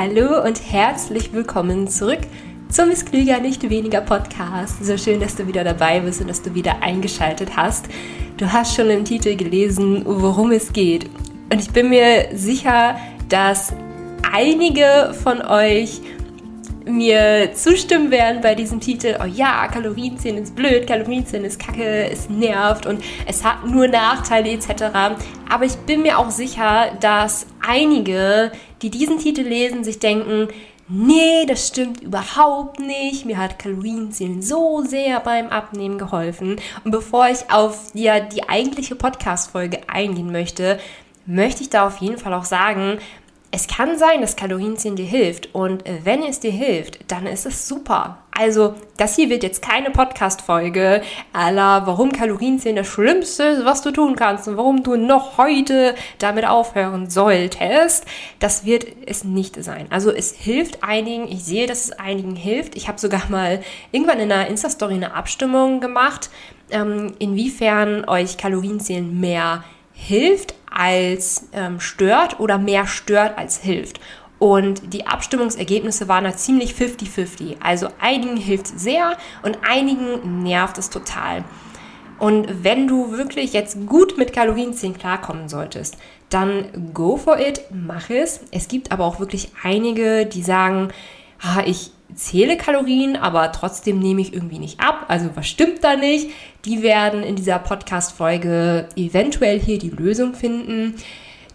Hallo und herzlich willkommen zurück zum Miss Klüger nicht weniger Podcast. So schön, dass du wieder dabei bist und dass du wieder eingeschaltet hast. Du hast schon im Titel gelesen, worum es geht. Und ich bin mir sicher, dass einige von euch mir zustimmen werden bei diesem Titel, oh ja, Kalorienzählen ist blöd, Kalorienzählen ist kacke, es nervt und es hat nur Nachteile etc. Aber ich bin mir auch sicher, dass einige, die diesen Titel lesen, sich denken, nee, das stimmt überhaupt nicht. Mir hat Kalorienzählen so sehr beim Abnehmen geholfen. Und bevor ich auf ja, die eigentliche Podcast-Folge eingehen möchte, möchte ich da auf jeden Fall auch sagen, es kann sein, dass Kalorienzählen dir hilft und wenn es dir hilft, dann ist es super. Also, das hier wird jetzt keine Podcast-Folge aller, warum Kalorienzählen das Schlimmste ist, was du tun kannst und warum du noch heute damit aufhören solltest. Das wird es nicht sein. Also, es hilft einigen. Ich sehe, dass es einigen hilft. Ich habe sogar mal irgendwann in einer Insta-Story eine Abstimmung gemacht, ähm, inwiefern euch Kalorienzählen mehr hilft als ähm, stört oder mehr stört als hilft. Und die Abstimmungsergebnisse waren da ziemlich 50-50. Also einigen hilft sehr und einigen nervt es total. Und wenn du wirklich jetzt gut mit Kalorienzählen klarkommen solltest, dann go for it, mach es. Es gibt aber auch wirklich einige, die sagen, ah, ich zähle Kalorien, aber trotzdem nehme ich irgendwie nicht ab. Also was stimmt da nicht? Die werden in dieser Podcast-Folge eventuell hier die Lösung finden.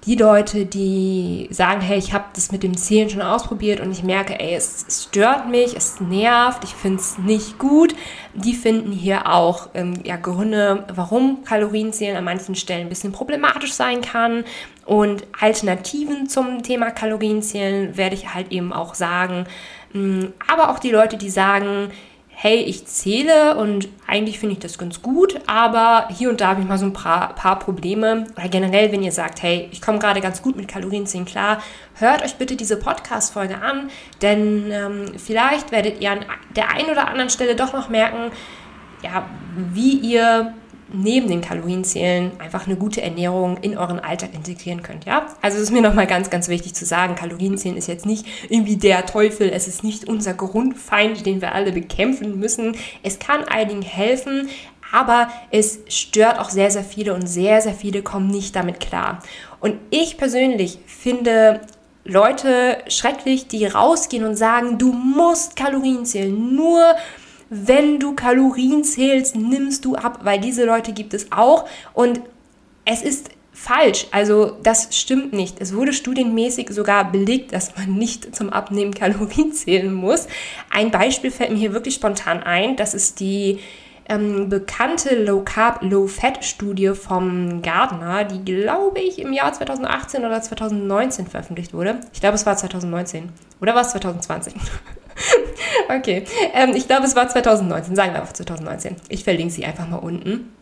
Die Leute, die sagen, hey, ich habe das mit dem Zählen schon ausprobiert und ich merke, ey, es, es stört mich, es nervt, ich finde es nicht gut, die finden hier auch ähm, ja, Gründe, warum Kalorienzählen an manchen Stellen ein bisschen problematisch sein kann. Und Alternativen zum Thema Kalorienzählen werde ich halt eben auch sagen, Mm, aber auch die Leute, die sagen, hey, ich zähle und eigentlich finde ich das ganz gut, aber hier und da habe ich mal so ein paar, paar Probleme. Oder generell, wenn ihr sagt, hey, ich komme gerade ganz gut mit Kalorienzählen klar, hört euch bitte diese Podcast-Folge an, denn ähm, vielleicht werdet ihr an der einen oder anderen Stelle doch noch merken, ja, wie ihr neben den Kalorienzählen einfach eine gute Ernährung in euren Alltag integrieren könnt. Ja? Also es ist mir nochmal ganz, ganz wichtig zu sagen, Kalorienzählen ist jetzt nicht irgendwie der Teufel, es ist nicht unser Grundfeind, den wir alle bekämpfen müssen. Es kann einigen helfen, aber es stört auch sehr, sehr viele und sehr, sehr viele kommen nicht damit klar. Und ich persönlich finde Leute schrecklich, die rausgehen und sagen, du musst Kalorien zählen, nur wenn du Kalorien zählst, nimmst du ab, weil diese Leute gibt es auch und es ist falsch. Also das stimmt nicht. Es wurde studienmäßig sogar belegt, dass man nicht zum Abnehmen Kalorien zählen muss. Ein Beispiel fällt mir hier wirklich spontan ein. Das ist die ähm, bekannte Low Carb, Low Fat Studie vom Gardner, die glaube ich im Jahr 2018 oder 2019 veröffentlicht wurde. Ich glaube, es war 2019. Oder war es 2020? Okay, ähm, ich glaube, es war 2019. Sagen wir einfach 2019. Ich verlinke sie einfach mal unten.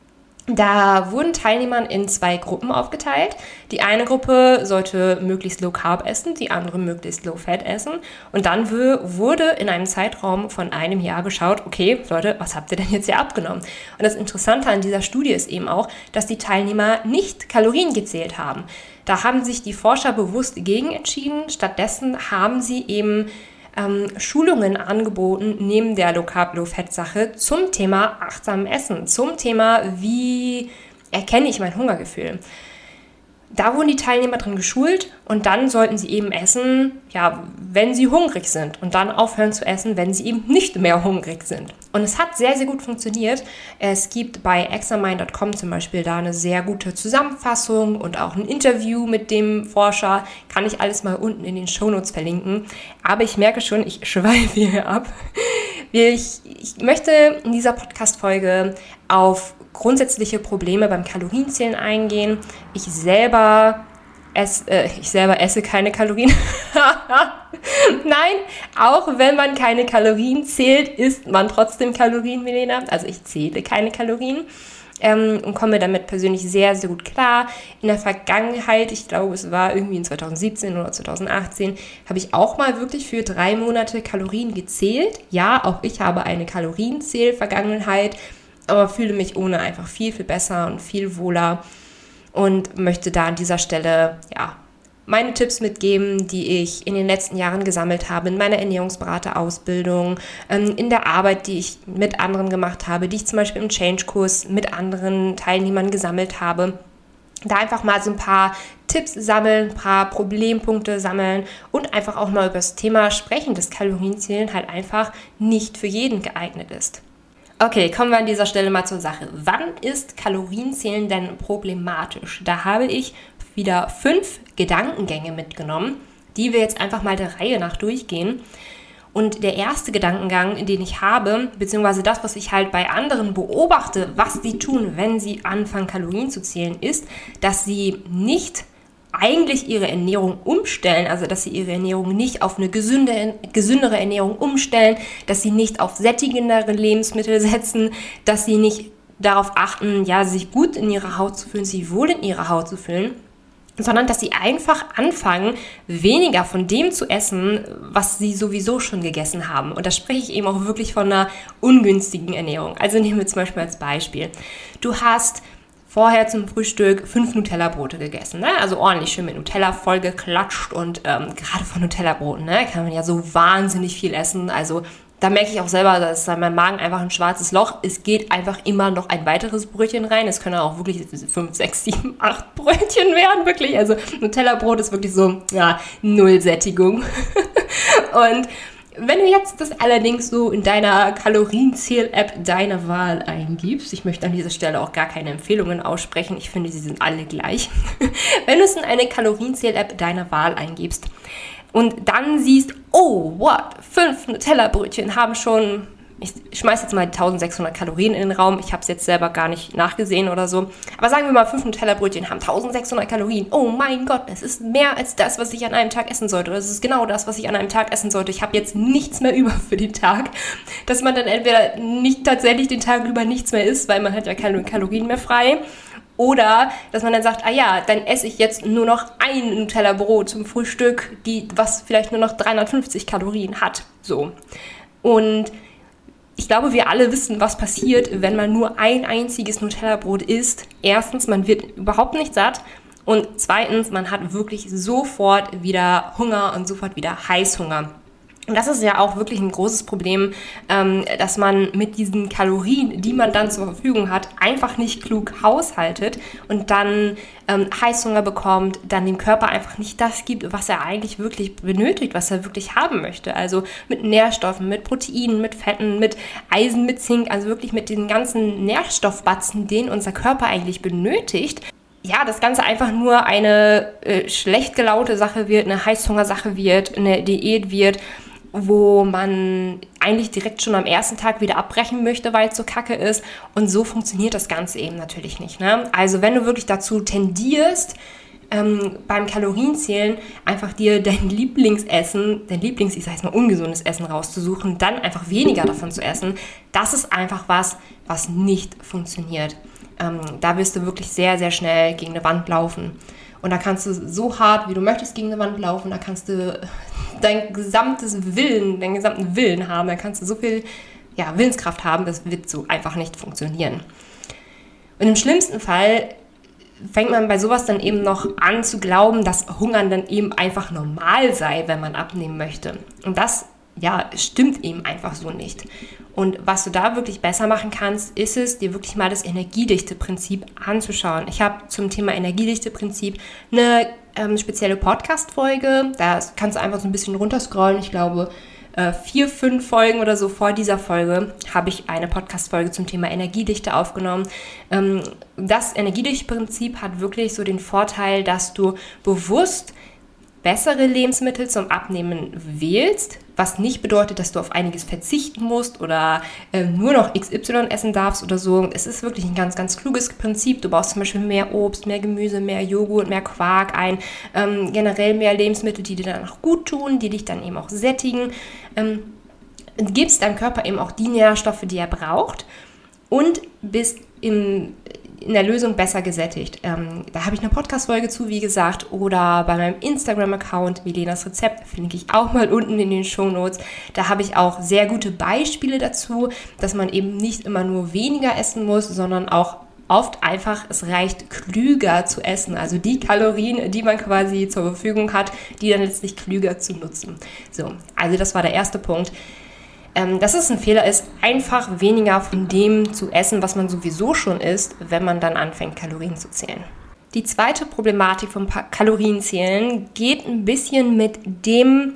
Da wurden Teilnehmer in zwei Gruppen aufgeteilt. Die eine Gruppe sollte möglichst low carb essen, die andere möglichst low fat essen. Und dann wurde in einem Zeitraum von einem Jahr geschaut, okay, Leute, was habt ihr denn jetzt hier abgenommen? Und das Interessante an dieser Studie ist eben auch, dass die Teilnehmer nicht Kalorien gezählt haben. Da haben sich die Forscher bewusst gegen entschieden. Stattdessen haben sie eben ähm, Schulungen angeboten neben der Low Carb Low Fat Sache zum Thema achtsamen Essen, zum Thema wie erkenne ich mein Hungergefühl da wurden die Teilnehmer drin geschult und dann sollten sie eben essen, ja, wenn sie hungrig sind und dann aufhören zu essen, wenn sie eben nicht mehr hungrig sind. Und es hat sehr, sehr gut funktioniert. Es gibt bei examine.com zum Beispiel da eine sehr gute Zusammenfassung und auch ein Interview mit dem Forscher. Kann ich alles mal unten in den Shownotes verlinken. Aber ich merke schon, ich schweife hier ab. Ich, ich möchte in dieser Podcast-Folge auf grundsätzliche Probleme beim Kalorienzählen eingehen. Ich selber esse, äh, ich selber esse keine Kalorien. Nein, auch wenn man keine Kalorien zählt, isst man trotzdem Kalorien, Milena. Also ich zähle keine Kalorien. Ähm, und komme damit persönlich sehr, sehr gut klar. In der Vergangenheit, ich glaube, es war irgendwie in 2017 oder 2018, habe ich auch mal wirklich für drei Monate Kalorien gezählt. Ja, auch ich habe eine Kalorienzähl-Vergangenheit aber fühle mich ohne einfach viel, viel besser und viel wohler und möchte da an dieser Stelle, ja, meine Tipps mitgeben, die ich in den letzten Jahren gesammelt habe, in meiner Ernährungsberaterausbildung, ähm, in der Arbeit, die ich mit anderen gemacht habe, die ich zum Beispiel im Change-Kurs mit anderen Teilnehmern gesammelt habe. Da einfach mal so ein paar Tipps sammeln, ein paar Problempunkte sammeln und einfach auch mal über das Thema sprechen, dass Kalorienzählen halt einfach nicht für jeden geeignet ist. Okay, kommen wir an dieser Stelle mal zur Sache. Wann ist Kalorienzählen denn problematisch? Da habe ich wieder fünf Gedankengänge mitgenommen, die wir jetzt einfach mal der Reihe nach durchgehen. Und der erste Gedankengang, den ich habe, beziehungsweise das, was ich halt bei anderen beobachte, was sie tun, wenn sie anfangen, Kalorien zu zählen, ist, dass sie nicht eigentlich ihre Ernährung umstellen, also dass sie ihre Ernährung nicht auf eine gesünde, gesündere Ernährung umstellen, dass sie nicht auf sättigendere Lebensmittel setzen, dass sie nicht darauf achten, ja, sich gut in ihrer Haut zu fühlen, sich wohl in ihrer Haut zu fühlen, sondern dass sie einfach anfangen, weniger von dem zu essen, was sie sowieso schon gegessen haben. Und da spreche ich eben auch wirklich von einer ungünstigen Ernährung. Also nehmen wir zum Beispiel als Beispiel. Du hast vorher zum Frühstück fünf Nutella-Brote gegessen. Ne? Also ordentlich schön mit Nutella vollgeklatscht und ähm, gerade von Nutella-Broten ne, kann man ja so wahnsinnig viel essen. Also da merke ich auch selber, dass mein Magen einfach ein schwarzes Loch. Es geht einfach immer noch ein weiteres Brötchen rein. Es können auch wirklich 5, 6, 7, 8 Brötchen werden, wirklich. Also Nutella-Brot ist wirklich so, ja, Nullsättigung. Und wenn du jetzt das allerdings so in deiner Kalorienzähl-App deiner Wahl eingibst, ich möchte an dieser Stelle auch gar keine Empfehlungen aussprechen, ich finde, sie sind alle gleich. wenn du es in eine Kalorienzähl-App deiner Wahl eingibst, und dann siehst, oh, what, fünf Nutella-Brötchen haben schon, ich schmeiße jetzt mal 1600 Kalorien in den Raum, ich habe es jetzt selber gar nicht nachgesehen oder so, aber sagen wir mal, fünf Nutella-Brötchen haben 1600 Kalorien. Oh mein Gott, es ist mehr als das, was ich an einem Tag essen sollte. Oder es ist genau das, was ich an einem Tag essen sollte. Ich habe jetzt nichts mehr über für den Tag. Dass man dann entweder nicht tatsächlich den Tag über nichts mehr isst, weil man hat ja keine Kalorien mehr frei oder dass man dann sagt, ah ja, dann esse ich jetzt nur noch ein Nutella-Brot zum Frühstück, die, was vielleicht nur noch 350 Kalorien hat. So. Und ich glaube, wir alle wissen, was passiert, wenn man nur ein einziges Nutella-Brot isst. Erstens, man wird überhaupt nicht satt. Und zweitens, man hat wirklich sofort wieder Hunger und sofort wieder Heißhunger. Und das ist ja auch wirklich ein großes Problem, ähm, dass man mit diesen Kalorien, die man dann zur Verfügung hat, einfach nicht klug haushaltet und dann ähm, Heißhunger bekommt, dann dem Körper einfach nicht das gibt, was er eigentlich wirklich benötigt, was er wirklich haben möchte. Also mit Nährstoffen, mit Proteinen, mit Fetten, mit Eisen, mit Zink, also wirklich mit den ganzen Nährstoffbatzen, den unser Körper eigentlich benötigt ja, das Ganze einfach nur eine äh, schlecht gelaute Sache wird, eine Heißhungersache wird, eine Diät wird wo man eigentlich direkt schon am ersten Tag wieder abbrechen möchte, weil es so kacke ist. Und so funktioniert das Ganze eben natürlich nicht. Ne? Also wenn du wirklich dazu tendierst, ähm, beim Kalorienzählen einfach dir dein Lieblingsessen, dein Lieblings, ich sag jetzt mal, ungesundes Essen rauszusuchen, dann einfach weniger davon zu essen, das ist einfach was, was nicht funktioniert. Ähm, da wirst du wirklich sehr, sehr schnell gegen eine Wand laufen. Und da kannst du so hart, wie du möchtest, gegen eine Wand laufen. Da kannst du dein gesamtes Willen, deinen gesamten Willen haben. Da kannst du so viel ja, Willenskraft haben, das wird so einfach nicht funktionieren. Und im schlimmsten Fall fängt man bei sowas dann eben noch an zu glauben, dass Hungern dann eben einfach normal sei, wenn man abnehmen möchte. Und das ja, stimmt eben einfach so nicht. Und was du da wirklich besser machen kannst, ist es, dir wirklich mal das Energiedichte-Prinzip anzuschauen. Ich habe zum Thema Energiedichte-Prinzip eine ähm, spezielle Podcast-Folge. Da kannst du einfach so ein bisschen runterscrollen. Ich glaube, äh, vier, fünf Folgen oder so vor dieser Folge habe ich eine Podcast-Folge zum Thema Energiedichte aufgenommen. Ähm, das Energiedichte-Prinzip hat wirklich so den Vorteil, dass du bewusst bessere Lebensmittel zum Abnehmen wählst, was nicht bedeutet, dass du auf einiges verzichten musst oder äh, nur noch XY essen darfst oder so. Es ist wirklich ein ganz, ganz kluges Prinzip. Du baust zum Beispiel mehr Obst, mehr Gemüse, mehr Joghurt, mehr Quark ein, ähm, generell mehr Lebensmittel, die dir dann auch gut tun, die dich dann eben auch sättigen. Ähm, gibst deinem Körper eben auch die Nährstoffe, die er braucht und bist im in der Lösung besser gesättigt. Ähm, da habe ich eine Podcast-Folge zu, wie gesagt, oder bei meinem Instagram-Account Milenas Rezept verlinke ich auch mal unten in den Show Notes. Da habe ich auch sehr gute Beispiele dazu, dass man eben nicht immer nur weniger essen muss, sondern auch oft einfach, es reicht klüger zu essen. Also die Kalorien, die man quasi zur Verfügung hat, die dann letztlich klüger zu nutzen. So, also das war der erste Punkt. Ähm, dass es ein Fehler ist, einfach weniger von dem zu essen, was man sowieso schon isst, wenn man dann anfängt, Kalorien zu zählen. Die zweite Problematik vom Kalorienzählen geht ein bisschen mit dem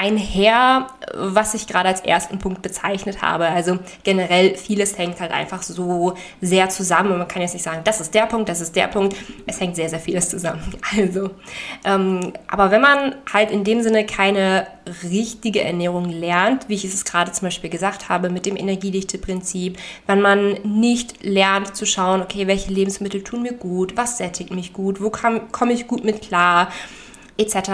einher, was ich gerade als ersten Punkt bezeichnet habe. Also generell vieles hängt halt einfach so sehr zusammen und man kann jetzt nicht sagen, das ist der Punkt, das ist der Punkt. Es hängt sehr, sehr vieles zusammen. Also, ähm, aber wenn man halt in dem Sinne keine richtige Ernährung lernt, wie ich es gerade zum Beispiel gesagt habe mit dem Energiedichte-Prinzip, wenn man nicht lernt zu schauen, okay, welche Lebensmittel tun mir gut, was sättigt mich gut, wo komme ich gut mit klar, etc.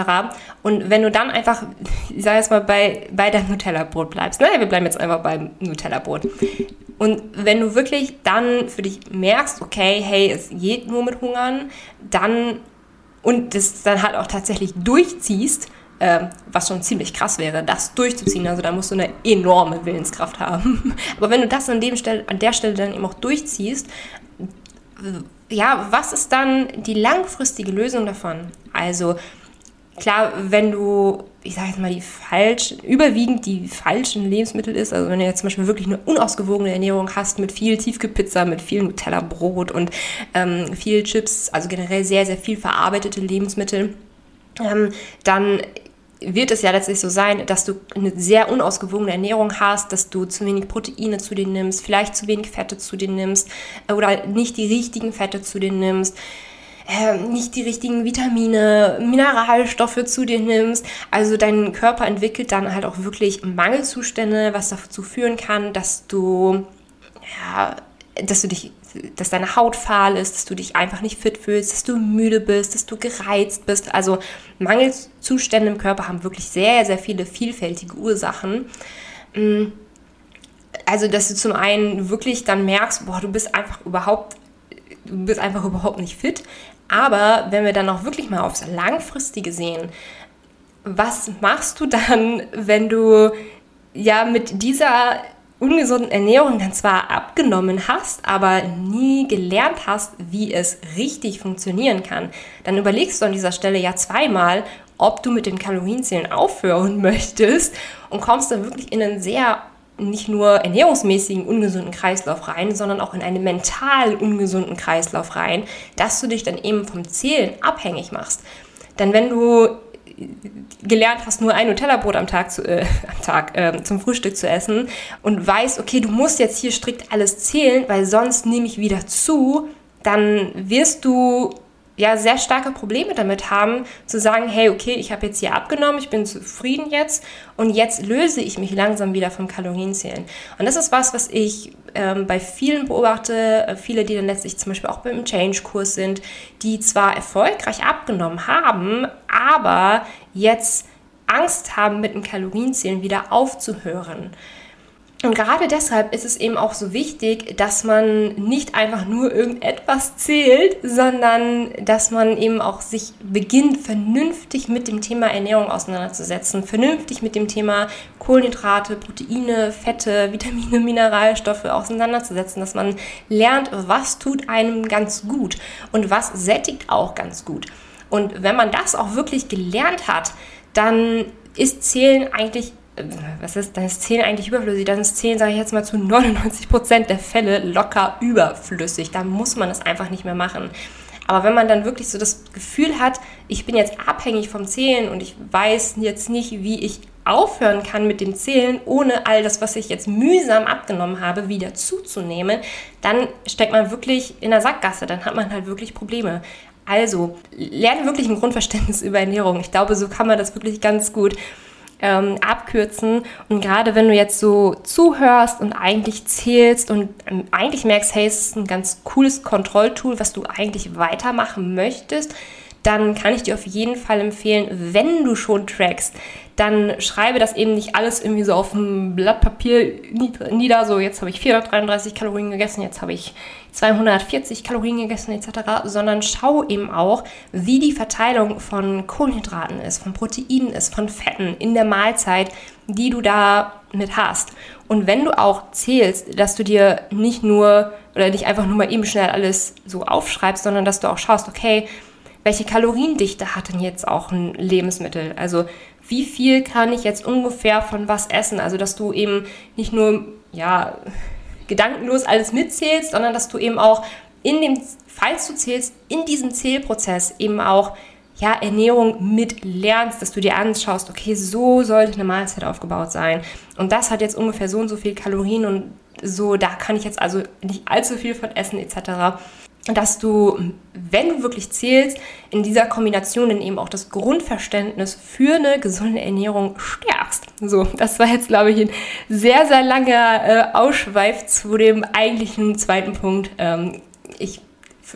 Und wenn du dann einfach, ich sage jetzt mal, bei, bei deinem Nutella-Brot bleibst, ne? wir bleiben jetzt einfach beim Nutella-Brot. Und wenn du wirklich dann für dich merkst, okay, hey, es geht nur mit Hungern, dann und das dann halt auch tatsächlich durchziehst, äh, was schon ziemlich krass wäre, das durchzuziehen. Also da musst du eine enorme Willenskraft haben. Aber wenn du das an, dem Stelle, an der Stelle dann eben auch durchziehst, ja, was ist dann die langfristige Lösung davon? Also Klar, wenn du, ich sage jetzt mal, die falschen, überwiegend die falschen Lebensmittel isst, also wenn du jetzt zum Beispiel wirklich eine unausgewogene Ernährung hast mit viel Tiefkühlpizza, mit viel Nutella-Brot und ähm, viel Chips, also generell sehr, sehr viel verarbeitete Lebensmittel, ähm, dann wird es ja letztlich so sein, dass du eine sehr unausgewogene Ernährung hast, dass du zu wenig Proteine zu dir nimmst, vielleicht zu wenig Fette zu dir nimmst äh, oder nicht die richtigen Fette zu dir nimmst äh, nicht die richtigen Vitamine, Mineralstoffe zu dir nimmst. Also dein Körper entwickelt dann halt auch wirklich Mangelzustände, was dazu führen kann, dass du, ja, dass du dich dass deine Haut fahl ist, dass du dich einfach nicht fit fühlst, dass du müde bist, dass du gereizt bist. Also Mangelzustände im Körper haben wirklich sehr, sehr viele vielfältige Ursachen. Mm, also, dass du zum einen wirklich dann merkst, boah, du bist einfach überhaupt, du bist einfach überhaupt nicht fit. Aber wenn wir dann auch wirklich mal aufs Langfristige sehen, was machst du dann, wenn du ja mit dieser ungesunden Ernährung dann zwar abgenommen hast, aber nie gelernt hast, wie es richtig funktionieren kann, dann überlegst du an dieser Stelle ja zweimal, ob du mit dem Kalorienzählen aufhören möchtest und kommst dann wirklich in einen sehr nicht nur ernährungsmäßigen ungesunden Kreislauf rein, sondern auch in einen mental ungesunden Kreislauf rein, dass du dich dann eben vom Zählen abhängig machst. Denn wenn du gelernt hast, nur ein Nutella-Brot am Tag, zu, äh, am Tag äh, zum Frühstück zu essen und weißt, okay, du musst jetzt hier strikt alles zählen, weil sonst nehme ich wieder zu, dann wirst du ja sehr starke Probleme damit haben, zu sagen, hey, okay, ich habe jetzt hier abgenommen, ich bin zufrieden jetzt und jetzt löse ich mich langsam wieder vom Kalorienzählen. Und das ist was, was ich ähm, bei vielen beobachte, äh, viele, die dann letztlich zum Beispiel auch beim Change-Kurs sind, die zwar erfolgreich abgenommen haben, aber jetzt Angst haben, mit dem Kalorienzählen wieder aufzuhören. Und gerade deshalb ist es eben auch so wichtig, dass man nicht einfach nur irgendetwas zählt, sondern dass man eben auch sich beginnt, vernünftig mit dem Thema Ernährung auseinanderzusetzen, vernünftig mit dem Thema Kohlenhydrate, Proteine, Fette, Vitamine, Mineralstoffe auseinanderzusetzen, dass man lernt, was tut einem ganz gut und was sättigt auch ganz gut. Und wenn man das auch wirklich gelernt hat, dann ist Zählen eigentlich was ist, dann ist 10 eigentlich überflüssig. Dann ist 10, sage ich jetzt mal, zu 99 Prozent der Fälle locker überflüssig. Da muss man es einfach nicht mehr machen. Aber wenn man dann wirklich so das Gefühl hat, ich bin jetzt abhängig vom Zählen und ich weiß jetzt nicht, wie ich aufhören kann mit dem Zählen, ohne all das, was ich jetzt mühsam abgenommen habe, wieder zuzunehmen, dann steckt man wirklich in der Sackgasse. Dann hat man halt wirklich Probleme. Also, lerne wirklich ein Grundverständnis über Ernährung. Ich glaube, so kann man das wirklich ganz gut ähm, abkürzen. Und gerade wenn du jetzt so zuhörst und eigentlich zählst und ähm, eigentlich merkst, hey, es ist ein ganz cooles Kontrolltool, was du eigentlich weitermachen möchtest, dann kann ich dir auf jeden Fall empfehlen, wenn du schon trackst, dann schreibe das eben nicht alles irgendwie so auf ein Blatt Papier nieder, so jetzt habe ich 433 Kalorien gegessen, jetzt habe ich 240 Kalorien gegessen etc., sondern schau eben auch, wie die Verteilung von Kohlenhydraten ist, von Proteinen ist, von Fetten in der Mahlzeit, die du da mit hast. Und wenn du auch zählst, dass du dir nicht nur oder nicht einfach nur mal eben schnell alles so aufschreibst, sondern dass du auch schaust, okay, welche Kaloriendichte hat denn jetzt auch ein Lebensmittel? Also wie viel kann ich jetzt ungefähr von was essen? Also dass du eben nicht nur, ja, gedankenlos alles mitzählst, sondern dass du eben auch in dem, falls du zählst, in diesem Zählprozess eben auch ja, Ernährung mit lernst, dass du dir anschaust, okay, so sollte eine Mahlzeit aufgebaut sein. Und das hat jetzt ungefähr so und so viel Kalorien und so, da kann ich jetzt also nicht allzu viel von essen etc dass du, wenn du wirklich zählst, in dieser Kombination dann eben auch das Grundverständnis für eine gesunde Ernährung stärkst. So, das war jetzt, glaube ich, ein sehr, sehr langer äh, Ausschweif zu dem eigentlichen zweiten Punkt. Ähm, ich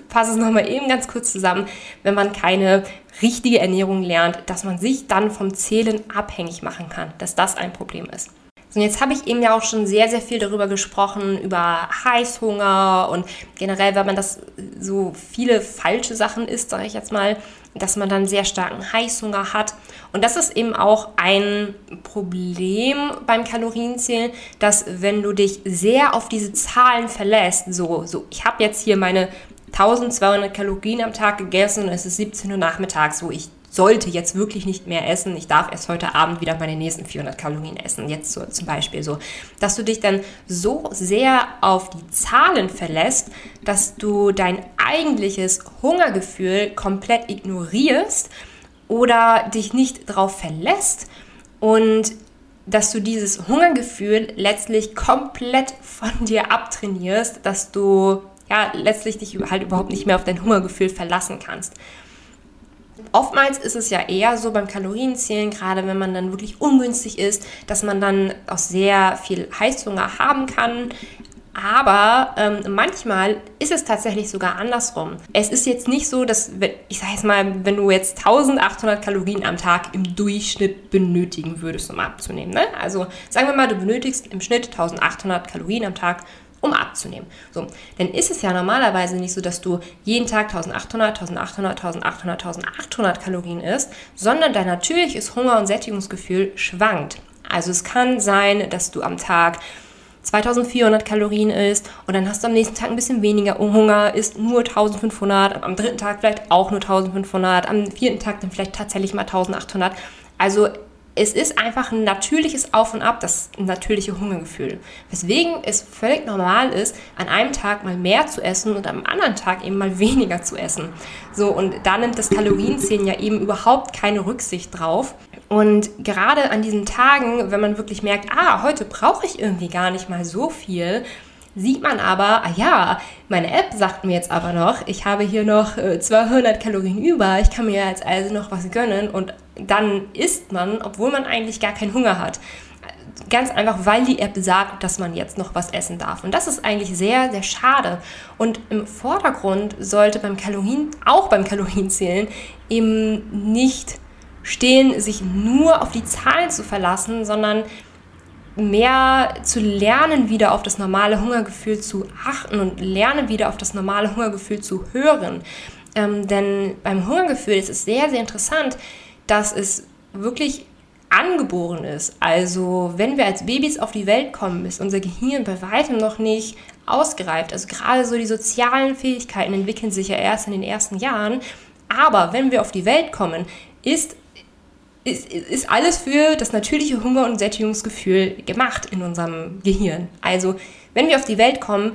fasse es nochmal eben ganz kurz zusammen. Wenn man keine richtige Ernährung lernt, dass man sich dann vom Zählen abhängig machen kann, dass das ein Problem ist. Und jetzt habe ich eben ja auch schon sehr, sehr viel darüber gesprochen, über Heißhunger und generell, wenn man das so viele falsche Sachen isst, sage ich jetzt mal, dass man dann sehr starken Heißhunger hat. Und das ist eben auch ein Problem beim Kalorienzählen, dass wenn du dich sehr auf diese Zahlen verlässt, so, so ich habe jetzt hier meine 1200 Kalorien am Tag gegessen und es ist 17 Uhr nachmittags, so ich sollte jetzt wirklich nicht mehr essen, ich darf erst heute Abend wieder meine nächsten 400 Kalorien essen, jetzt so zum Beispiel so, dass du dich dann so sehr auf die Zahlen verlässt, dass du dein eigentliches Hungergefühl komplett ignorierst oder dich nicht darauf verlässt und dass du dieses Hungergefühl letztlich komplett von dir abtrainierst, dass du ja letztlich dich halt überhaupt nicht mehr auf dein Hungergefühl verlassen kannst. Oftmals ist es ja eher so beim Kalorienzählen, gerade wenn man dann wirklich ungünstig ist, dass man dann auch sehr viel Heißhunger haben kann. Aber ähm, manchmal ist es tatsächlich sogar andersrum. Es ist jetzt nicht so, dass, ich sage jetzt mal, wenn du jetzt 1800 Kalorien am Tag im Durchschnitt benötigen würdest, um abzunehmen. Ne? Also sagen wir mal, du benötigst im Schnitt 1800 Kalorien am Tag, um abzunehmen. So, dann ist es ja normalerweise nicht so, dass du jeden Tag 1800, 1800, 1800, 1800 Kalorien isst, sondern dein natürliches Hunger- und Sättigungsgefühl schwankt. Also es kann sein, dass du am Tag 2400 Kalorien isst und dann hast du am nächsten Tag ein bisschen weniger Hunger, isst nur 1500, am dritten Tag vielleicht auch nur 1500, am vierten Tag dann vielleicht tatsächlich mal 1800. Also es ist einfach ein natürliches Auf und Ab, das natürliche Hungergefühl. Weswegen es völlig normal ist, an einem Tag mal mehr zu essen und am anderen Tag eben mal weniger zu essen. So, und da nimmt das Kalorienzählen ja eben überhaupt keine Rücksicht drauf. Und gerade an diesen Tagen, wenn man wirklich merkt, ah, heute brauche ich irgendwie gar nicht mal so viel, sieht man aber, ah ja, meine App sagt mir jetzt aber noch, ich habe hier noch 200 äh, Kalorien über, ich kann mir jetzt also noch was gönnen und dann isst man, obwohl man eigentlich gar keinen Hunger hat. Ganz einfach, weil die App sagt, dass man jetzt noch was essen darf. Und das ist eigentlich sehr, sehr schade. Und im Vordergrund sollte beim Kalorien, auch beim Kalorienzählen, eben nicht stehen, sich nur auf die Zahlen zu verlassen, sondern mehr zu lernen, wieder auf das normale Hungergefühl zu achten und lernen, wieder auf das normale Hungergefühl zu hören. Ähm, denn beim Hungergefühl ist es sehr, sehr interessant, dass es wirklich angeboren ist. Also wenn wir als Babys auf die Welt kommen, ist unser Gehirn bei weitem noch nicht ausgereift. Also gerade so die sozialen Fähigkeiten entwickeln sich ja erst in den ersten Jahren. Aber wenn wir auf die Welt kommen, ist ist, ist alles für das natürliche Hunger- und Sättigungsgefühl gemacht in unserem Gehirn. Also, wenn wir auf die Welt kommen,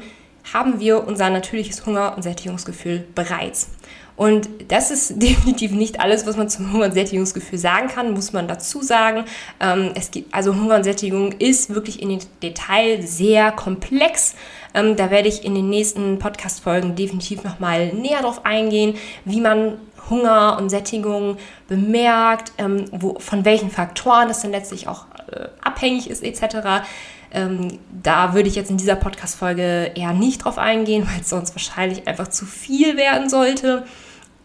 haben wir unser natürliches Hunger- und Sättigungsgefühl bereits. Und das ist definitiv nicht alles, was man zum Hunger- und Sättigungsgefühl sagen kann, muss man dazu sagen. Ähm, es gibt, also Hunger und Sättigung ist wirklich in den Detail sehr komplex. Ähm, da werde ich in den nächsten Podcast-Folgen definitiv nochmal näher drauf eingehen, wie man Hunger und Sättigung bemerkt, ähm, wo, von welchen Faktoren das dann letztlich auch äh, abhängig ist etc. Ähm, da würde ich jetzt in dieser Podcast-Folge eher nicht drauf eingehen, weil es sonst wahrscheinlich einfach zu viel werden sollte.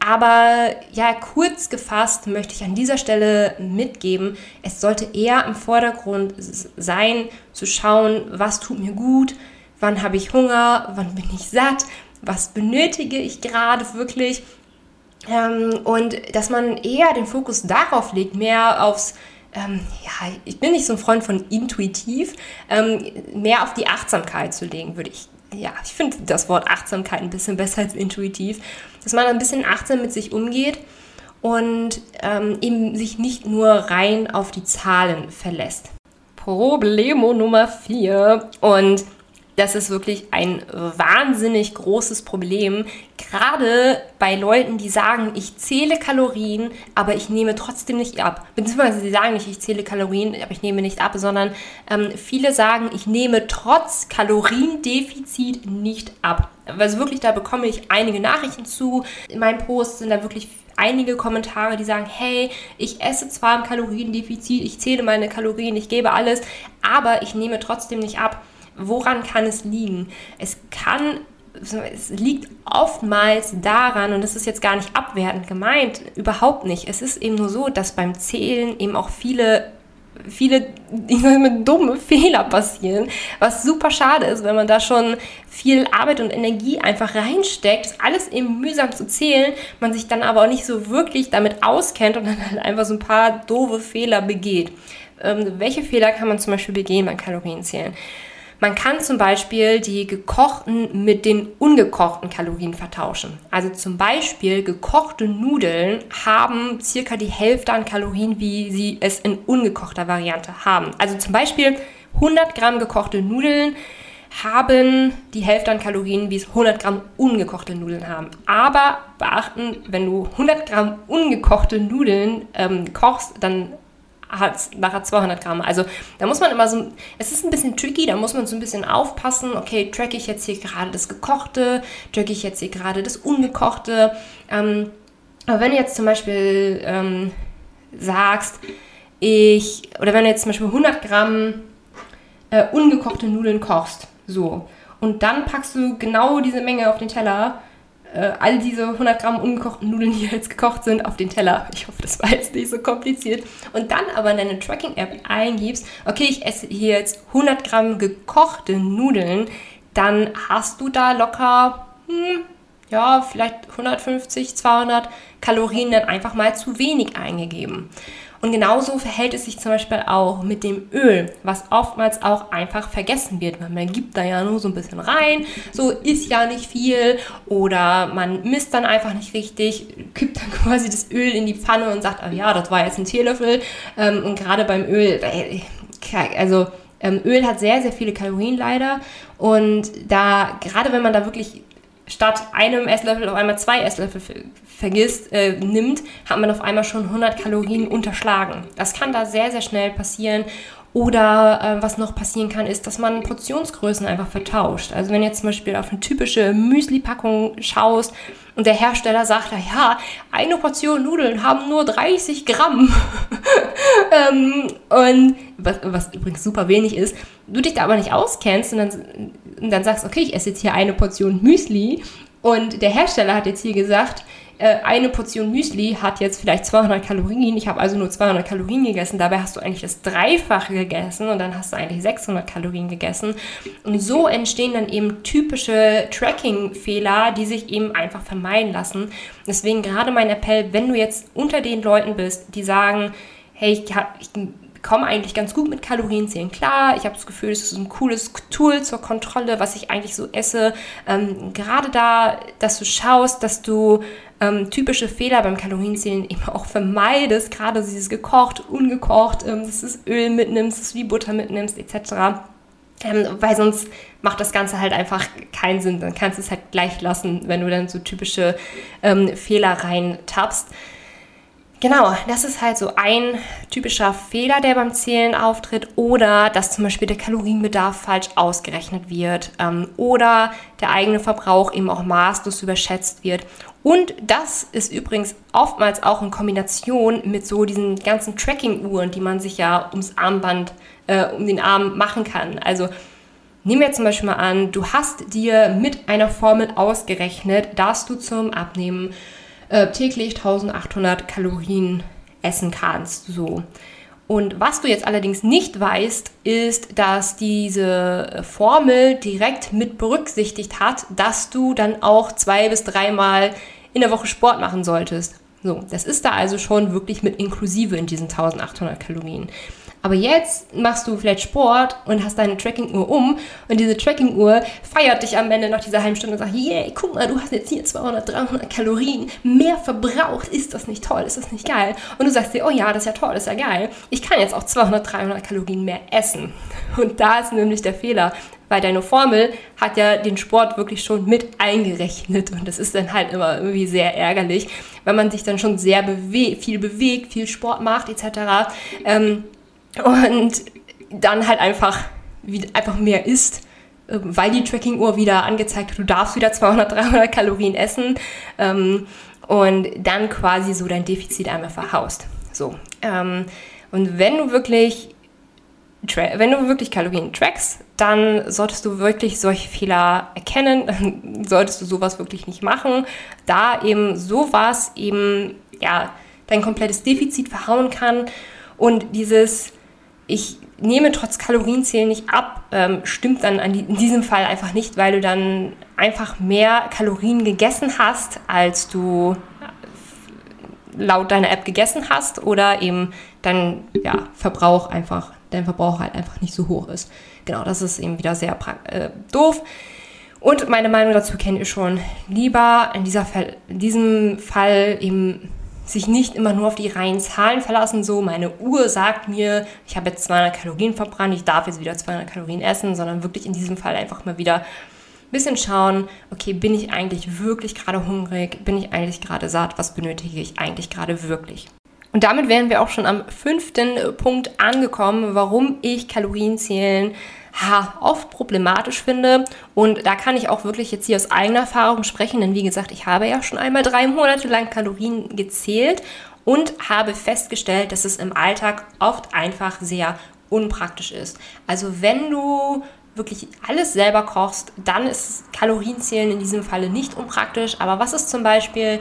Aber ja, kurz gefasst möchte ich an dieser Stelle mitgeben, es sollte eher im Vordergrund sein, zu schauen, was tut mir gut, wann habe ich Hunger, wann bin ich satt, was benötige ich gerade wirklich. Ähm, und dass man eher den Fokus darauf legt, mehr aufs ähm, ja, ich bin nicht so ein Freund von intuitiv, ähm, mehr auf die Achtsamkeit zu legen, würde ich ja, ich finde das Wort Achtsamkeit ein bisschen besser als intuitiv, dass man ein bisschen achtsam mit sich umgeht und ähm, eben sich nicht nur rein auf die Zahlen verlässt. Problemo Nummer 4 und das ist wirklich ein wahnsinnig großes Problem, gerade bei Leuten, die sagen, ich zähle Kalorien, aber ich nehme trotzdem nicht ab. Beziehungsweise sie sagen nicht, ich zähle Kalorien, aber ich nehme nicht ab, sondern ähm, viele sagen, ich nehme trotz Kaloriendefizit nicht ab. Also wirklich, da bekomme ich einige Nachrichten zu. In meinen Posts sind da wirklich einige Kommentare, die sagen, hey, ich esse zwar im Kaloriendefizit, ich zähle meine Kalorien, ich gebe alles, aber ich nehme trotzdem nicht ab. Woran kann es liegen? Es kann es liegt oftmals daran, und das ist jetzt gar nicht abwertend gemeint, überhaupt nicht. Es ist eben nur so, dass beim Zählen eben auch viele, viele ich sag mal, dumme Fehler passieren, was super schade ist, wenn man da schon viel Arbeit und Energie einfach reinsteckt, alles eben mühsam zu zählen, man sich dann aber auch nicht so wirklich damit auskennt und dann halt einfach so ein paar doofe Fehler begeht. Ähm, welche Fehler kann man zum Beispiel begehen beim Kalorienzählen? Man kann zum Beispiel die gekochten mit den ungekochten Kalorien vertauschen. Also zum Beispiel gekochte Nudeln haben circa die Hälfte an Kalorien, wie sie es in ungekochter Variante haben. Also zum Beispiel 100 Gramm gekochte Nudeln haben die Hälfte an Kalorien, wie es 100 Gramm ungekochte Nudeln haben. Aber beachten, wenn du 100 Gramm ungekochte Nudeln ähm, kochst, dann nachher 200 Gramm. Also da muss man immer so, es ist ein bisschen tricky, da muss man so ein bisschen aufpassen, okay, track ich jetzt hier gerade das Gekochte, track ich jetzt hier gerade das Ungekochte. Ähm, aber wenn du jetzt zum Beispiel ähm, sagst, ich, oder wenn du jetzt zum Beispiel 100 Gramm äh, ungekochte Nudeln kochst, so, und dann packst du genau diese Menge auf den Teller, äh, all diese 100 Gramm ungekochten Nudeln, die jetzt gekocht sind, auf den Teller. Ich hoffe, das war jetzt nicht so kompliziert. Und dann aber in deine Tracking-App eingibst, okay, ich esse hier jetzt 100 Gramm gekochte Nudeln, dann hast du da locker, hm, ja, vielleicht 150, 200 Kalorien dann einfach mal zu wenig eingegeben. Und genauso verhält es sich zum Beispiel auch mit dem Öl, was oftmals auch einfach vergessen wird. Man gibt da ja nur so ein bisschen rein, so ist ja nicht viel oder man misst dann einfach nicht richtig, kippt dann quasi das Öl in die Pfanne und sagt, oh ja, das war jetzt ein Teelöffel. Ähm, und gerade beim Öl, äh, also ähm, Öl hat sehr, sehr viele Kalorien leider. Und da, gerade wenn man da wirklich statt einem Esslöffel auf einmal zwei Esslöffel vergisst, äh, nimmt, hat man auf einmal schon 100 Kalorien unterschlagen. Das kann da sehr, sehr schnell passieren. Oder äh, was noch passieren kann, ist, dass man Portionsgrößen einfach vertauscht. Also wenn jetzt zum Beispiel auf eine typische Müsli-Packung schaust und der Hersteller sagt, ja, eine Portion Nudeln haben nur 30 Gramm. ähm, und was, was, übrigens super wenig ist, du dich da aber nicht auskennst und dann, und dann sagst, okay, ich esse jetzt hier eine Portion Müsli und der Hersteller hat jetzt hier gesagt, äh, eine Portion Müsli hat jetzt vielleicht 200 Kalorien. Ich habe also nur 200 Kalorien gegessen. Dabei hast du eigentlich das Dreifache gegessen und dann hast du eigentlich 600 Kalorien gegessen. Und so entstehen dann eben typische Tracking-Fehler, die sich eben einfach vermeiden lassen. Deswegen gerade mein Appell, wenn du jetzt unter den Leuten bist, die sagen, hey, ich, ich komme eigentlich ganz gut mit Kalorienzählen klar. Ich habe das Gefühl, es ist ein cooles Tool zur Kontrolle, was ich eigentlich so esse. Ähm, gerade da, dass du schaust, dass du ähm, typische Fehler beim Kalorienzählen eben auch vermeidest, gerade dieses gekocht, ungekocht, ähm, dass du Öl mitnimmst, dass du die Butter mitnimmst, etc. Ähm, weil sonst macht das Ganze halt einfach keinen Sinn. Dann kannst du es halt gleich lassen, wenn du dann so typische ähm, Fehler rein tappst. Genau, das ist halt so ein typischer Fehler, der beim Zählen auftritt oder dass zum Beispiel der Kalorienbedarf falsch ausgerechnet wird ähm, oder der eigene Verbrauch eben auch maßlos überschätzt wird. Und das ist übrigens oftmals auch in Kombination mit so diesen ganzen Tracking-Uhren, die man sich ja ums Armband, äh, um den Arm machen kann. Also Nehmen wir zum Beispiel mal an, du hast dir mit einer Formel ausgerechnet, dass du zum Abnehmen äh, täglich 1800 Kalorien essen kannst. So. Und was du jetzt allerdings nicht weißt, ist, dass diese Formel direkt mit berücksichtigt hat, dass du dann auch zwei bis dreimal in der Woche Sport machen solltest. So, das ist da also schon wirklich mit inklusive in diesen 1800 Kalorien. Aber jetzt machst du vielleicht Sport und hast deine Tracking-Uhr um und diese Tracking-Uhr feiert dich am Ende nach dieser halben Stunde und sagt, yay, guck mal, du hast jetzt hier 200, 300 Kalorien mehr verbraucht. Ist das nicht toll? Ist das nicht geil? Und du sagst dir, oh ja, das ist ja toll, das ist ja geil. Ich kann jetzt auch 200, 300 Kalorien mehr essen. Und da ist nämlich der Fehler, weil deine Formel hat ja den Sport wirklich schon mit eingerechnet und das ist dann halt immer irgendwie sehr ärgerlich, wenn man sich dann schon sehr bewe viel bewegt, viel Sport macht etc. Ähm, und dann halt einfach, wie, einfach mehr isst, ähm, weil die Tracking-Uhr wieder angezeigt hat, du darfst wieder 200, 300 Kalorien essen ähm, und dann quasi so dein Defizit einmal verhaust. So. Ähm, und wenn du wirklich wenn du wirklich Kalorien trackst, dann solltest du wirklich solche Fehler erkennen, dann solltest du sowas wirklich nicht machen, da eben sowas eben ja dein komplettes Defizit verhauen kann und dieses ich nehme trotz Kalorienzählen nicht ab, ähm, stimmt dann die, in diesem Fall einfach nicht, weil du dann einfach mehr Kalorien gegessen hast, als du laut deiner App gegessen hast oder eben dein ja, Verbrauch einfach, dein Verbrauch halt einfach nicht so hoch ist. Genau, das ist eben wieder sehr äh, doof. Und meine Meinung dazu kennt ihr schon. Lieber in, dieser Fall, in diesem Fall eben sich nicht immer nur auf die reinen Zahlen verlassen, so meine Uhr sagt mir, ich habe jetzt 200 Kalorien verbrannt, ich darf jetzt wieder 200 Kalorien essen, sondern wirklich in diesem Fall einfach mal wieder ein bisschen schauen, okay, bin ich eigentlich wirklich gerade hungrig, bin ich eigentlich gerade satt, was benötige ich eigentlich gerade wirklich. Und damit wären wir auch schon am fünften Punkt angekommen, warum ich Kalorienzählen ha, oft problematisch finde. Und da kann ich auch wirklich jetzt hier aus eigener Erfahrung sprechen, denn wie gesagt, ich habe ja schon einmal drei Monate lang Kalorien gezählt und habe festgestellt, dass es im Alltag oft einfach sehr unpraktisch ist. Also wenn du wirklich alles selber kochst, dann ist Kalorienzählen in diesem Falle nicht unpraktisch. Aber was ist zum Beispiel,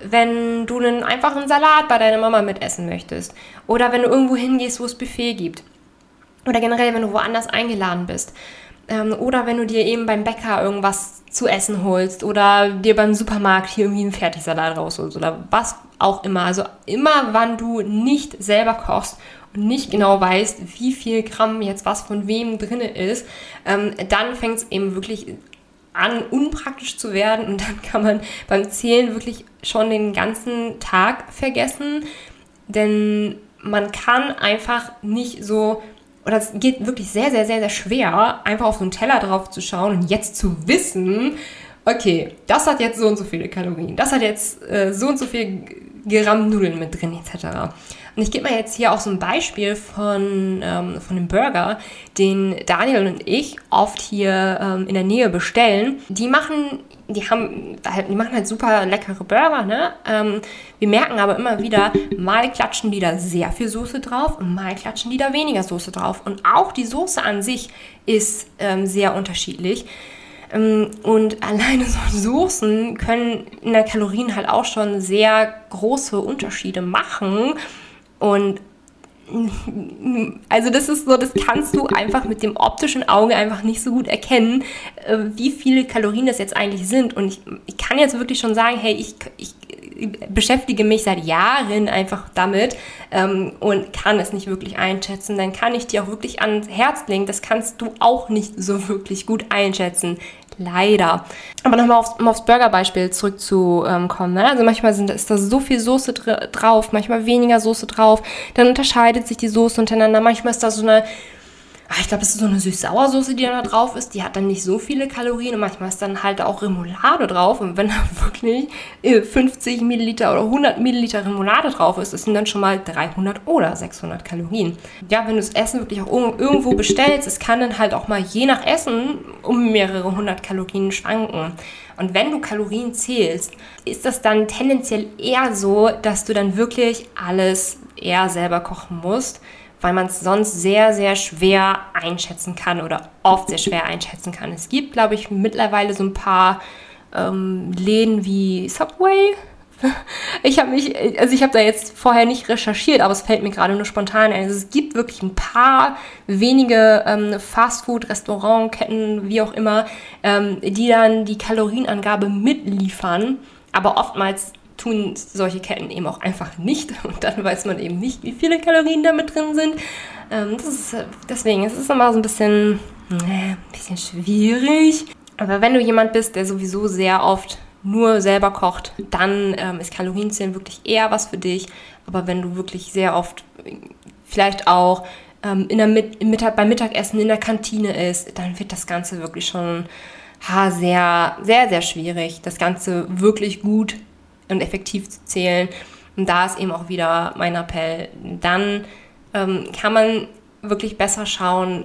wenn du einen einfachen Salat bei deiner Mama mitessen möchtest? Oder wenn du irgendwo hingehst, wo es Buffet gibt? Oder generell, wenn du woanders eingeladen bist. Ähm, oder wenn du dir eben beim Bäcker irgendwas zu essen holst oder dir beim Supermarkt hier irgendwie einen Fertigsalat rausholst oder was auch immer. Also immer, wann du nicht selber kochst und nicht genau weißt, wie viel Gramm jetzt was von wem drin ist, ähm, dann fängt es eben wirklich an, unpraktisch zu werden und dann kann man beim Zählen wirklich schon den ganzen Tag vergessen, denn man kann einfach nicht so oder es geht wirklich sehr, sehr, sehr, sehr schwer, einfach auf so einen Teller drauf zu schauen und jetzt zu wissen, okay, das hat jetzt so und so viele Kalorien, das hat jetzt äh, so und so viel Gramm Nudeln mit drin, etc. Und ich gebe mal jetzt hier auch so ein Beispiel von, ähm, von dem Burger, den Daniel und ich oft hier ähm, in der Nähe bestellen. Die machen, die haben halt, die machen halt super leckere Burger, ne? Ähm, wir merken aber immer wieder, mal klatschen die da sehr viel Soße drauf und mal klatschen die da weniger Soße drauf. Und auch die Soße an sich ist ähm, sehr unterschiedlich. Ähm, und alleine so Soßen können in der Kalorien halt auch schon sehr große Unterschiede machen. Und also das ist so, das kannst du einfach mit dem optischen Auge einfach nicht so gut erkennen, äh, wie viele Kalorien das jetzt eigentlich sind. Und ich, ich kann jetzt wirklich schon sagen, hey, ich, ich beschäftige mich seit Jahren einfach damit ähm, und kann es nicht wirklich einschätzen. Dann kann ich dir auch wirklich ans Herz legen, das kannst du auch nicht so wirklich gut einschätzen. Leider. Aber nochmal aufs, um aufs Burger-Beispiel zurückzukommen. Ne? Also manchmal sind, ist da so viel Soße drauf, manchmal weniger Soße drauf. Dann unterscheidet sich die Soße untereinander. Manchmal ist da so eine ich glaube, es ist so eine süß-sauer-Soße, die da drauf ist. Die hat dann nicht so viele Kalorien und manchmal ist dann halt auch Remoulade drauf. Und wenn da wirklich 50 äh, Milliliter oder 100 Milliliter Remoulade drauf ist, das sind dann schon mal 300 oder 600 Kalorien. Ja, wenn du das Essen wirklich auch irgendwo bestellst, es kann dann halt auch mal je nach Essen um mehrere hundert Kalorien schwanken. Und wenn du Kalorien zählst, ist das dann tendenziell eher so, dass du dann wirklich alles eher selber kochen musst weil man es sonst sehr, sehr schwer einschätzen kann oder oft sehr schwer einschätzen kann. Es gibt, glaube ich, mittlerweile so ein paar ähm, Läden wie Subway, Ich habe mich, also ich habe da jetzt vorher nicht recherchiert, aber es fällt mir gerade nur spontan ein. Also es gibt wirklich ein paar wenige ähm, Fastfood-Restaurantketten, wie auch immer, ähm, die dann die Kalorienangabe mitliefern. Aber oftmals tun solche Ketten eben auch einfach nicht und dann weiß man eben nicht, wie viele Kalorien da mit drin sind. Ähm, das ist, deswegen es ist es immer so ein bisschen, äh, bisschen schwierig. Aber wenn du jemand bist, der sowieso sehr oft nur selber kocht, dann ähm, ist Kalorienzählen wirklich eher was für dich. Aber wenn du wirklich sehr oft vielleicht auch ähm, in der Mit Mittag, beim Mittagessen in der Kantine isst, dann wird das Ganze wirklich schon ha, sehr, sehr, sehr schwierig, das Ganze wirklich gut und effektiv zu zählen. Und da ist eben auch wieder mein Appell. Dann ähm, kann man wirklich besser schauen,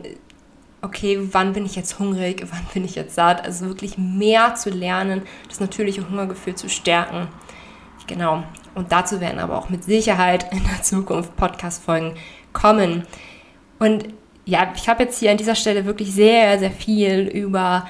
okay, wann bin ich jetzt hungrig, wann bin ich jetzt satt. Also wirklich mehr zu lernen, das natürliche Hungergefühl zu stärken. Genau. Und dazu werden aber auch mit Sicherheit in der Zukunft Podcast-Folgen kommen. Und ja, ich habe jetzt hier an dieser Stelle wirklich sehr, sehr viel über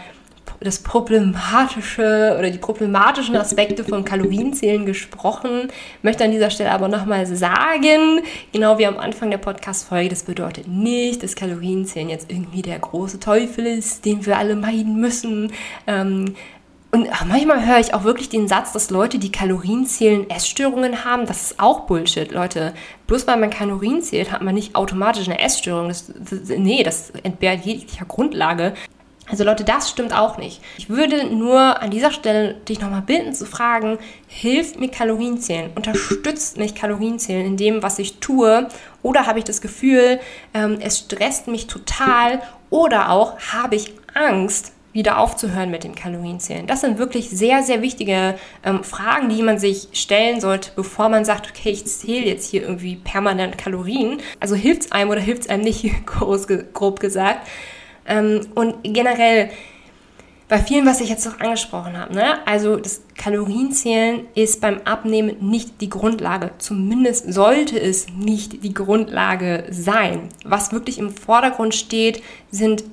das problematische oder die problematischen Aspekte von Kalorienzählen gesprochen. Möchte an dieser Stelle aber nochmal sagen, genau wie am Anfang der Podcast-Folge, das bedeutet nicht, dass Kalorienzählen jetzt irgendwie der große Teufel ist, den wir alle meiden müssen. Ähm, und manchmal höre ich auch wirklich den Satz, dass Leute, die Kalorien zählen, Essstörungen haben. Das ist auch Bullshit, Leute. Bloß weil man Kalorien zählt, hat man nicht automatisch eine Essstörung. Das, das, nee, das entbehrt jeglicher Grundlage. Also Leute, das stimmt auch nicht. Ich würde nur an dieser Stelle dich nochmal bitten zu fragen, hilft mir Kalorienzählen? Unterstützt mich Kalorienzählen in dem, was ich tue? Oder habe ich das Gefühl, ähm, es stresst mich total? Oder auch habe ich Angst, wieder aufzuhören mit dem Kalorienzählen? Das sind wirklich sehr, sehr wichtige ähm, Fragen, die man sich stellen sollte, bevor man sagt, okay, ich zähle jetzt hier irgendwie permanent Kalorien. Also hilft es einem oder hilft es einem nicht, grob gesagt. Ähm, und generell bei vielen, was ich jetzt noch angesprochen habe, ne? also das Kalorienzählen ist beim Abnehmen nicht die Grundlage. Zumindest sollte es nicht die Grundlage sein. Was wirklich im Vordergrund steht, sind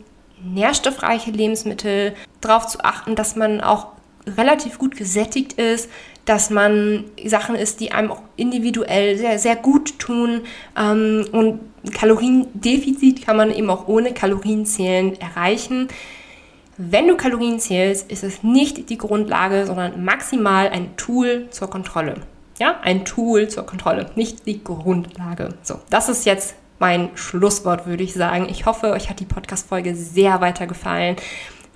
nährstoffreiche Lebensmittel, darauf zu achten, dass man auch relativ gut gesättigt ist, dass man Sachen isst, die einem auch individuell sehr, sehr gut tun. Ähm, und Kaloriendefizit kann man eben auch ohne Kalorienzählen erreichen. Wenn du Kalorien zählst, ist es nicht die Grundlage, sondern maximal ein Tool zur Kontrolle. Ja, ein Tool zur Kontrolle, nicht die Grundlage. So, das ist jetzt mein Schlusswort, würde ich sagen. Ich hoffe, euch hat die Podcast-Folge sehr weitergefallen.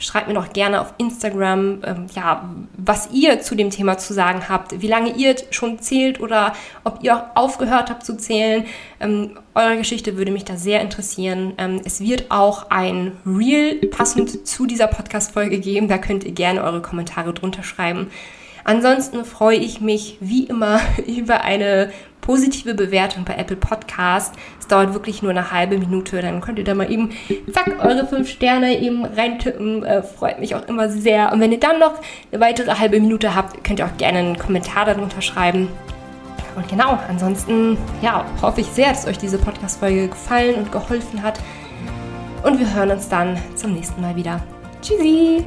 Schreibt mir doch gerne auf Instagram, ähm, ja, was ihr zu dem Thema zu sagen habt, wie lange ihr schon zählt oder ob ihr auch aufgehört habt zu zählen. Ähm, eure Geschichte würde mich da sehr interessieren. Ähm, es wird auch ein Reel passend zu dieser Podcast-Folge geben. Da könnt ihr gerne eure Kommentare drunter schreiben. Ansonsten freue ich mich wie immer über eine positive Bewertung bei Apple Podcast. Es dauert wirklich nur eine halbe Minute, dann könnt ihr da mal eben, zack, eure fünf Sterne eben reintippen. Äh, freut mich auch immer sehr. Und wenn ihr dann noch eine weitere halbe Minute habt, könnt ihr auch gerne einen Kommentar darunter schreiben. Und genau, ansonsten, ja, hoffe ich sehr, dass euch diese Podcast-Folge gefallen und geholfen hat. Und wir hören uns dann zum nächsten Mal wieder. Tschüssi!